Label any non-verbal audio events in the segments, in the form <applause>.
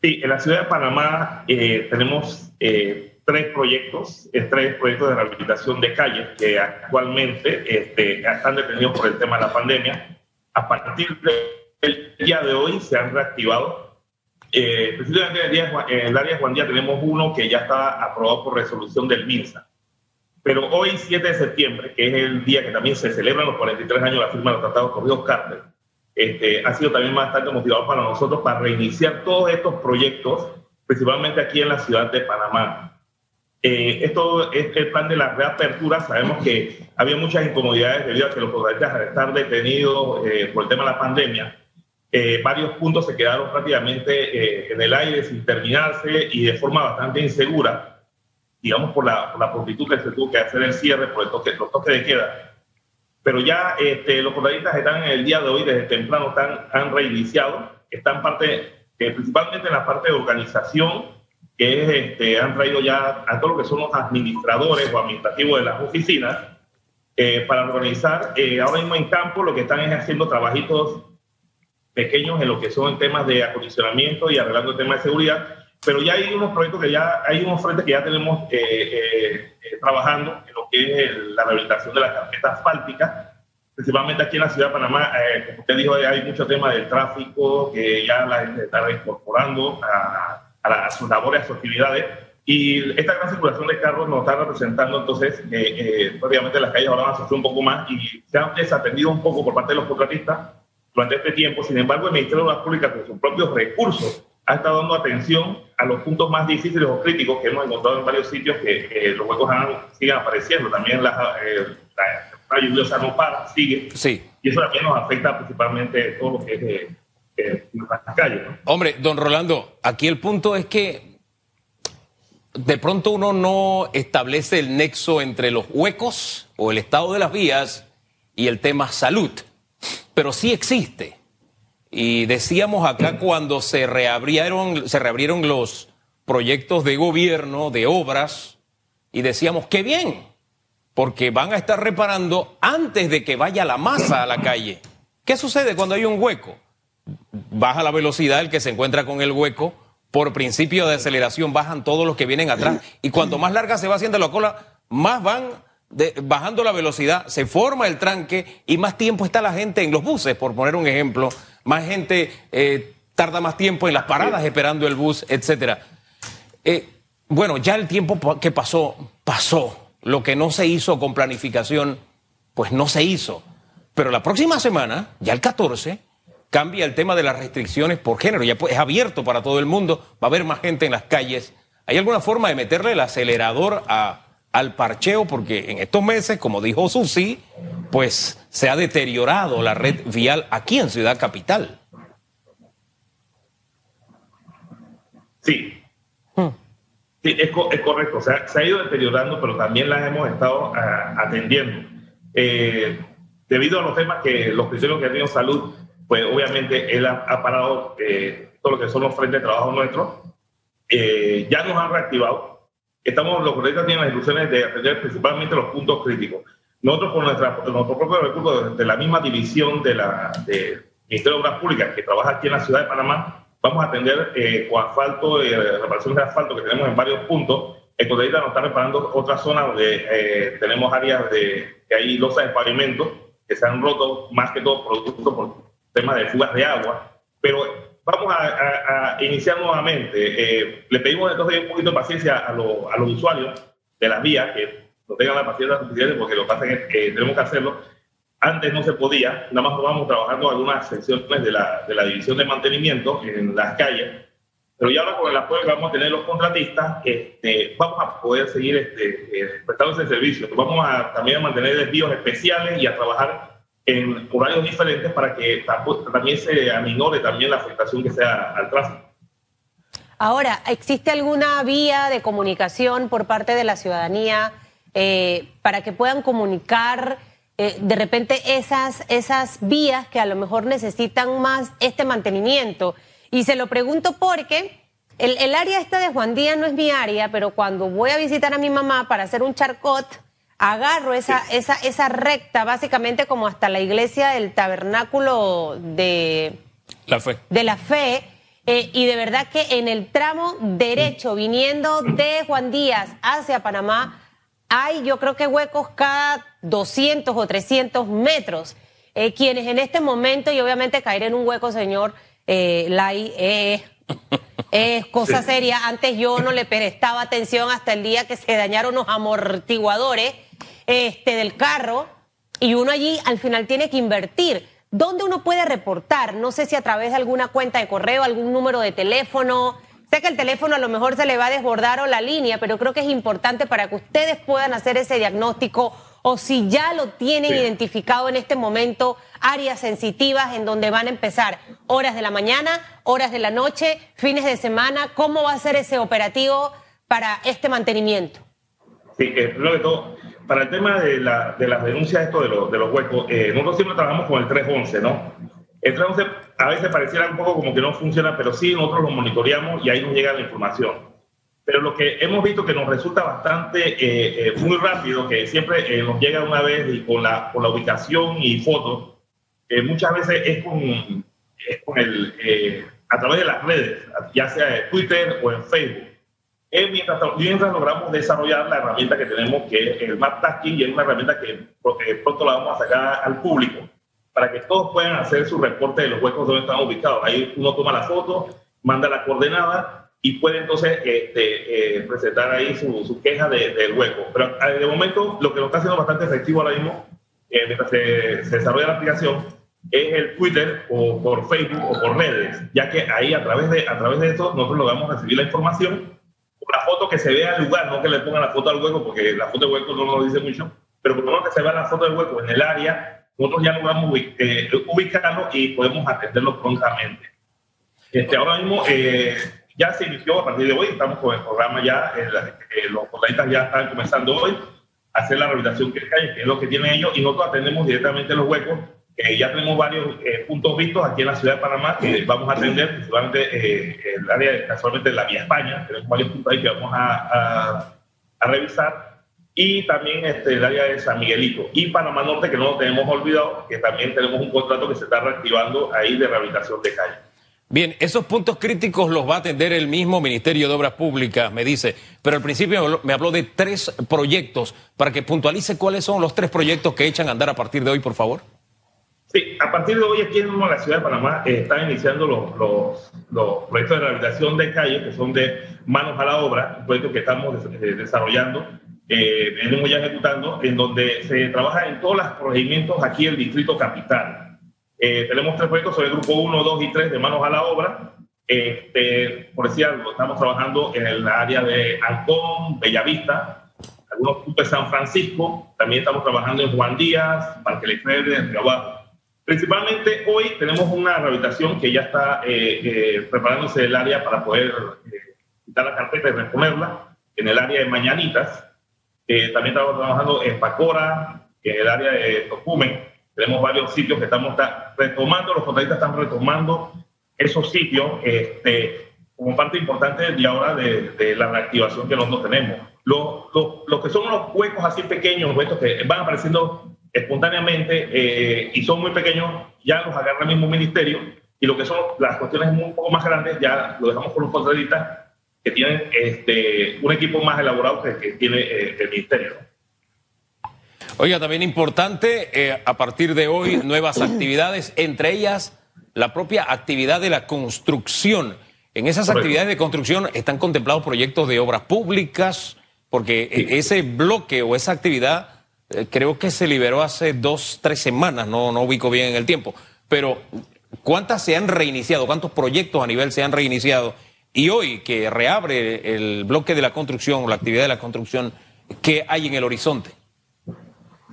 Sí, en la ciudad de Panamá eh, tenemos eh, tres proyectos, eh, tres proyectos de rehabilitación de calles que actualmente este, están detenidos por el tema de la pandemia. A partir del día de hoy se han reactivado. Eh, precisamente en el, área de Juan Díaz tenemos uno que ya está aprobado por resolución del MINSA. Pero hoy, 7 de septiembre, que es el día que también se celebran los 43 años de la firma de los tratados corridos Carter, este, ha sido también bastante motivado para nosotros para reiniciar todos estos proyectos, principalmente aquí en la ciudad de Panamá. Eh, esto es el plan de la reapertura. Sabemos que había muchas incomodidades debido a que los protagonistas al estar detenidos eh, por el tema de la pandemia, eh, varios puntos se quedaron prácticamente en el aire sin terminarse y de forma bastante insegura, digamos por la, por la prontitud que se tuvo que hacer el cierre por el toque, los toques de queda pero ya este, los protagonistas están en el día de hoy, desde temprano están, han reiniciado, están parte, principalmente en la parte de organización, que es, este, han traído ya a todos lo que son los administradores o administrativos de las oficinas, eh, para organizar eh, ahora mismo en campo lo que están es haciendo trabajitos pequeños en lo que son temas de acondicionamiento y arreglando temas de seguridad, pero ya hay unos proyectos que ya, hay unos frentes que ya tenemos trabajando en lo que es la rehabilitación de las carpetas asfálticas, principalmente aquí en la ciudad de Panamá, eh, como usted dijo, hay mucho tema del tráfico que ya la gente está reincorporando a, a, sus labores, a sus actividades. Y esta gran circulación de carros nos está representando entonces, eh, eh, obviamente las calles ahora van a sufrir un poco más y se han desatendido un poco por parte de los contratistas durante este tiempo. Sin embargo, el Ministerio de las Públicas, con sus propios recursos, ha estado dando atención a los puntos más difíciles o críticos que hemos encontrado en varios sitios que, los huecos siguen apareciendo. También la, eh, la, lluviosa no para, sigue. Sí. Y eso también nos afecta principalmente todo lo que es de, de las calles. Hombre, don Rolando, aquí el punto es que de pronto uno no establece el nexo entre los huecos o el estado de las vías y el tema salud, pero sí existe. Y decíamos acá cuando se reabrieron, se reabrieron los proyectos de gobierno, de obras, y decíamos, qué bien, porque van a estar reparando antes de que vaya la masa a la calle. ¿Qué sucede cuando hay un hueco? Baja la velocidad el que se encuentra con el hueco, por principio de aceleración bajan todos los que vienen atrás, y cuanto más larga se va haciendo la cola, más van bajando la velocidad, se forma el tranque y más tiempo está la gente en los buses, por poner un ejemplo, más gente eh, tarda más tiempo en las paradas esperando el bus, etcétera. Eh, bueno, ya el tiempo que pasó, pasó. Lo que no se hizo con planificación, pues no se hizo. Pero la próxima semana, ya el 14, cambia el tema de las restricciones por género. Ya es abierto para todo el mundo, va a haber más gente en las calles. ¿Hay alguna forma de meterle el acelerador a, al parcheo? Porque en estos meses, como dijo Susi, pues se ha deteriorado la red vial aquí en Ciudad Capital. Sí. Hmm. Sí, es, correcto. se ha ido deteriorando, pero también las hemos estado ah, atendiendo. Eh, debido a los temas que los criterios que ha tenido salud, pues obviamente él ha, parado eh, todo lo que son los frentes de trabajo nuestros. Eh, ya nos han reactivado. Estamos, los colegas tienen las instrucciones de atender principalmente los puntos críticos. Nosotros con nuestra, nuestro propio recurso de la misma división de la de Ministerio de Obras Públicas que trabaja aquí en la ciudad de Panamá, vamos a atender eh, con eh, reparaciones de asfalto que tenemos en varios puntos. El nos está reparando otras zonas donde eh, tenemos áreas de que hay losas de pavimento que se han roto más que todo producto por temas de fugas de agua. Pero vamos a, iniciar nuevamente. Eh, le pedimos entonces un poquito de paciencia a, a los usuarios de las vías que no tengan la paciencia suficiente porque lo que pasa es que tenemos que hacerlo. Antes no se podía, nada más vamos trabajando algunas secciones de la, de la división de mantenimiento en las calles, pero ya ahora con el apoyo que vamos a tener los contratistas, este, vamos a poder seguir este, eh, prestando ese servicio. Vamos a también a mantener desvíos especiales y a trabajar en horarios diferentes para que también se aminore también la afectación que sea al tráfico. Ahora, ¿existe alguna vía de comunicación por parte de la ciudadanía? Eh, para que puedan comunicar eh, de repente esas, esas vías que a lo mejor necesitan más este mantenimiento. Y se lo pregunto porque el, el, área esta de Juan Díaz no es mi área, pero cuando voy a visitar a mi mamá para hacer un charcot, agarro esa, esa, esa recta básicamente como hasta la iglesia del tabernáculo de la fe. De la fe Eh, y de verdad que en el tramo derecho, viniendo de Juan Díaz hacia Panamá, hay yo creo que huecos cada 200 o 300 metros. Eh, quienes en este momento, y obviamente caer en un hueco, señor eh, Lai, eh, es <laughs> cosa seria. Antes yo no le prestaba atención hasta el día que se dañaron los amortiguadores este, del carro y uno allí al final tiene que invertir. ¿Dónde uno puede reportar? No sé si a través de alguna cuenta de correo, algún número de teléfono. Sé que el teléfono a lo mejor se le va a desbordar o la línea, pero creo que es importante para que ustedes puedan hacer ese diagnóstico o si ya lo tienen identificado en este momento, áreas sensitivas en donde van a empezar horas de la mañana, horas de la noche, fines de semana. ¿Cómo va a ser ese operativo para este mantenimiento? Sí, eh, primero de todo, para el tema de, la, de las denuncias esto de, de los huecos, eh, nosotros siempre trabajamos con el 311, ¿no? El 311 a veces pareciera un poco como que no funciona, pero sí nosotros lo monitoreamos y ahí nos llega la información. Pero lo que hemos visto que nos resulta bastante, eh, eh, muy rápido, que siempre nos llega una vez y con la, con la ubicación y fotos, muchas veces es con, es con el, a través de las redes, ya sea de Twitter o en Facebook mientras, mientras, logramos desarrollar la herramienta que tenemos, que es el Map Tasking, y es una herramienta que pronto la vamos a sacar al público, para que todos puedan hacer su reporte de los huecos donde están ubicados. Ahí uno toma la foto, manda la coordenada y puede entonces este, eh, presentar ahí su, su queja del hueco. Pero eh, de momento lo que nos está haciendo bastante efectivo ahora mismo, eh, mientras se, se desarrolla la aplicación, es el Twitter o por Facebook o por redes, ya que ahí a través de, a través de eso nosotros logramos recibir la información la foto que se vea al lugar, no que le pongan la foto al hueco, porque la foto del hueco no nos dice mucho, pero por lo menos que se vea la foto del hueco en el área, nosotros ya logramos eh, ubicarlo y podemos atenderlo prontamente. Este, ahora mismo eh, ya se inició a partir de hoy, estamos con el programa ya, eh, los contadistas ya están comenzando hoy a hacer la rehabilitación que es lo que tienen ellos, y nosotros atendemos directamente los huecos ya tenemos varios eh, puntos vistos aquí en la ciudad de Panamá que vamos a atender, principalmente eh, el área, de, casualmente la Vía España, tenemos varios puntos ahí que vamos a, a, revisar, y también este, el área de San Miguelito, y Panamá Norte, que no lo tenemos olvidado, que también tenemos un contrato que se está reactivando ahí de rehabilitación de calle. Bien, esos puntos críticos los va a atender el mismo Ministerio de Obras Públicas, me dice, pero al principio me habló de tres proyectos, para que puntualice cuáles son los tres proyectos que echan a andar a partir de hoy, por favor. Sí, a partir de hoy aquí en la ciudad de Panamá eh, están iniciando los, proyectos de rehabilitación de calles que son de manos a la obra, un proyecto que estamos eh, desarrollando, eh, venimos ya ejecutando, en donde se trabaja en todos los procedimientos aquí en el Distrito Capital. Eh, tenemos tres proyectos sobre el grupo 1, 2 y 3 de manos a la obra. Este, por decir algo, estamos trabajando en el área de Ancón, Bellavista, algunos puntos de San Francisco, también estamos trabajando en Juan Díaz, Parque Lefebvre, Río Abajo. Principalmente hoy tenemos una rehabilitación que ya está eh, eh, preparándose el área para poder eh, quitar la carpeta y reponerla en el área de Mañanitas. también estamos trabajando en Pacora, en el área de Tocumen. Tenemos varios sitios que estamos retomando, los contratistas están retomando esos sitios este, como parte importante de ahora de, la reactivación que nosotros tenemos. Los, los, que son los huecos así pequeños, huecos que van apareciendo espontáneamente eh, y son muy pequeños, ya los agarra el mismo ministerio y lo que son las cuestiones un poco más grandes ya lo dejamos con los contratistas que tienen este, un equipo más elaborado que, que tiene eh, el ministerio. Oiga, también importante, eh, a partir de hoy, <coughs> nuevas actividades, entre ellas la propia actividad de la construcción. En esas actividades de construcción están contemplados proyectos de obras públicas, porque ese bloque o esa actividad eh, creo que se liberó hace dos, tres semanas, no, no ubico bien en el tiempo, pero ¿cuántas se han reiniciado? ¿Cuántos proyectos a nivel se han reiniciado? Y hoy que reabre el bloque de la construcción o la actividad de la construcción, ¿qué hay en el horizonte?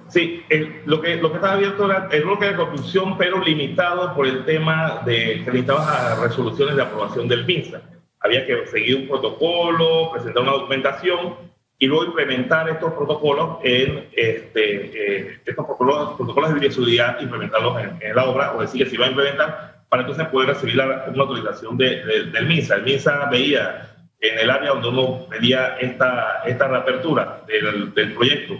Sí, lo, que, lo que estaba abierto era el bloque de construcción, pero limitado por el tema de que necesitaba resoluciones de aprobación del MINSA. Había que seguir un protocolo, presentar una documentación y luego implementar estos protocolos en este, eh, estos protocolos, protocolos de bioseguridad, implementarlos en, la obra, o decir que se iba a implementar para entonces poder recibir la, una autorización de, del MINSA. El MINSA veía en el área donde uno pedía esta, esta reapertura del, del proyecto,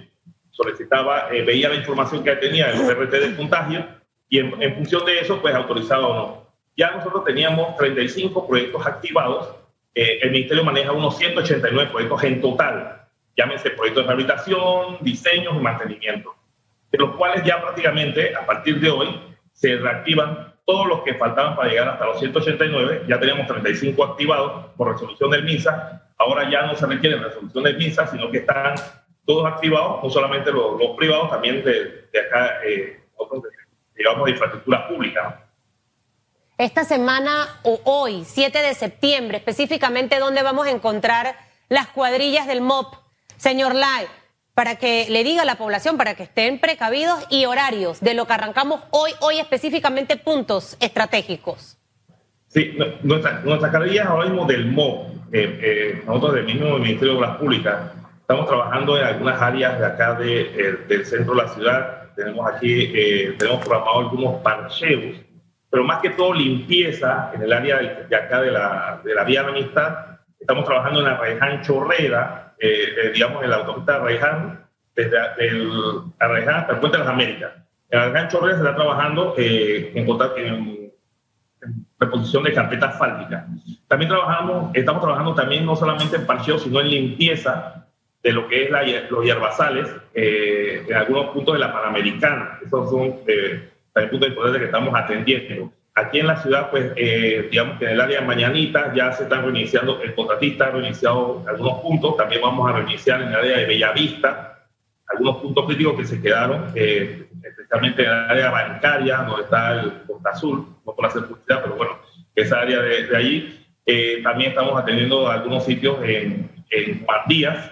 solicitaba, eh, veía la información que tenía el RT del contagio y en, en, función de eso, pues autorizaba o no. ya nosotros teníamos 35 proyectos activados. Eh, el Ministerio maneja unos 189 proyectos en total, llámese proyectos de rehabilitación, diseños y mantenimiento, de los cuales ya prácticamente a partir de hoy se reactivan todos los que faltaban para llegar hasta los 189. Ya teníamos 35 activados por resolución del MISA. Ahora ya no se requiere resolución del MISA, sino que están todos activados, no solamente los, privados, también de, acá, eh, digamos, de infraestructura pública. Esta semana o hoy, 7 de septiembre, específicamente, ¿dónde vamos a encontrar las cuadrillas del MOP? Señor Lai, para que le diga a la población, para que estén precavidos y horarios de lo que arrancamos hoy, hoy específicamente puntos estratégicos. Sí, nuestras nuestra cuadrillas ahora mismo del MOP, eh, eh, nosotros del mismo Ministerio de Obras Públicas, estamos trabajando en algunas áreas de acá de, eh, del centro de la ciudad. Tenemos aquí, tenemos programado algunos parcheos pero más que todo limpieza en el área de, acá de la, de la vía de amistad. Estamos trabajando en la Reján Chorrera, eh, eh, digamos en la autopista Reján, desde el Reján hasta el Puente de las Américas. En la Reján Chorrera se está trabajando eh, en, en, en, reposición de carpeta asfáltica. También trabajamos, estamos trabajando también no solamente en parcheo, sino en limpieza de lo que es la, los hierbazales en algunos puntos de la Panamericana. Esos son el punto de poder que estamos atendiendo. Aquí en la ciudad, pues, eh, digamos que en el área de Mañanitas ya se están reiniciando, el contratista ha reiniciado algunos puntos, también vamos a reiniciar en el área de Bellavista, algunos puntos críticos que se quedaron, eh, especialmente en el área bancaria, donde está el Costa Azul, no por hacer publicidad, pero bueno, esa área de, allí. Eh, también estamos atendiendo algunos sitios en, en Díaz,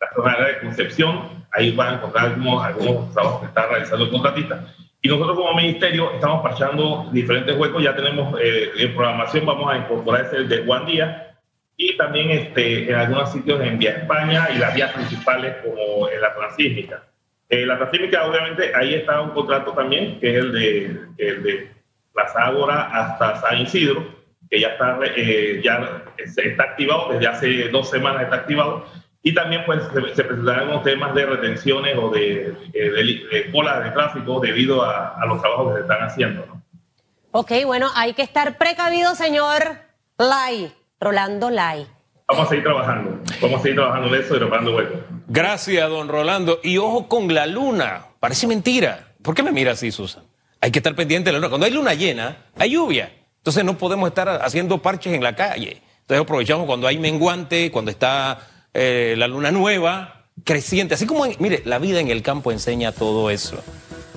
la zona de Concepción, ahí van a encontrar algunos, algunos trabajos que está realizando el contratista y nosotros como ministerio estamos parchando diferentes huecos, ya tenemos eh, en programación, vamos a incorporar ese de Juan Díaz y también este, en algunos sitios en Vía España y las vías principales como en la Transísmica. Eh, la Transísmica, obviamente, ahí está un contrato también, que es el de, el de Plaza Ágora hasta San Isidro, que ya está, eh, ya está activado, desde hace dos semanas está activado y también pues, se, presentarán unos temas de retenciones o de, de, colas de tráfico debido a, los trabajos que se están haciendo. ¿no? Ok, bueno, hay que estar precavido, señor Lai, Rolando Lai. Vamos a seguir trabajando, vamos a seguir trabajando en eso y robando huecos. Gracias, don Rolando. Y ojo con la luna, parece mentira. ¿Por qué me mira así, Susan? Hay que estar pendiente de la luna. Cuando hay luna llena, hay lluvia. Entonces no podemos estar haciendo parches en la calle. Entonces aprovechamos cuando hay menguante, cuando está eh, la luna nueva, creciente. Así como, mire, la vida en el campo enseña todo eso.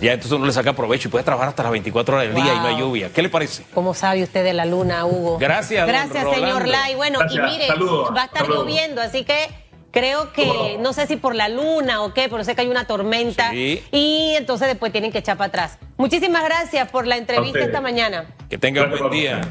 Ya entonces uno le saca provecho y puede trabajar hasta las 24 horas del día y no hay lluvia. ¿Qué le parece? ¿Cómo sabe usted de la luna, Hugo? Gracias, Gracias, señor Lai. Bueno, y mire, va a estar lloviendo, así que creo que, no sé si por la luna o qué, pero sé que hay una tormenta. Y entonces después tienen que echar para atrás. Muchísimas gracias por la entrevista esta mañana. Que tenga un buen día.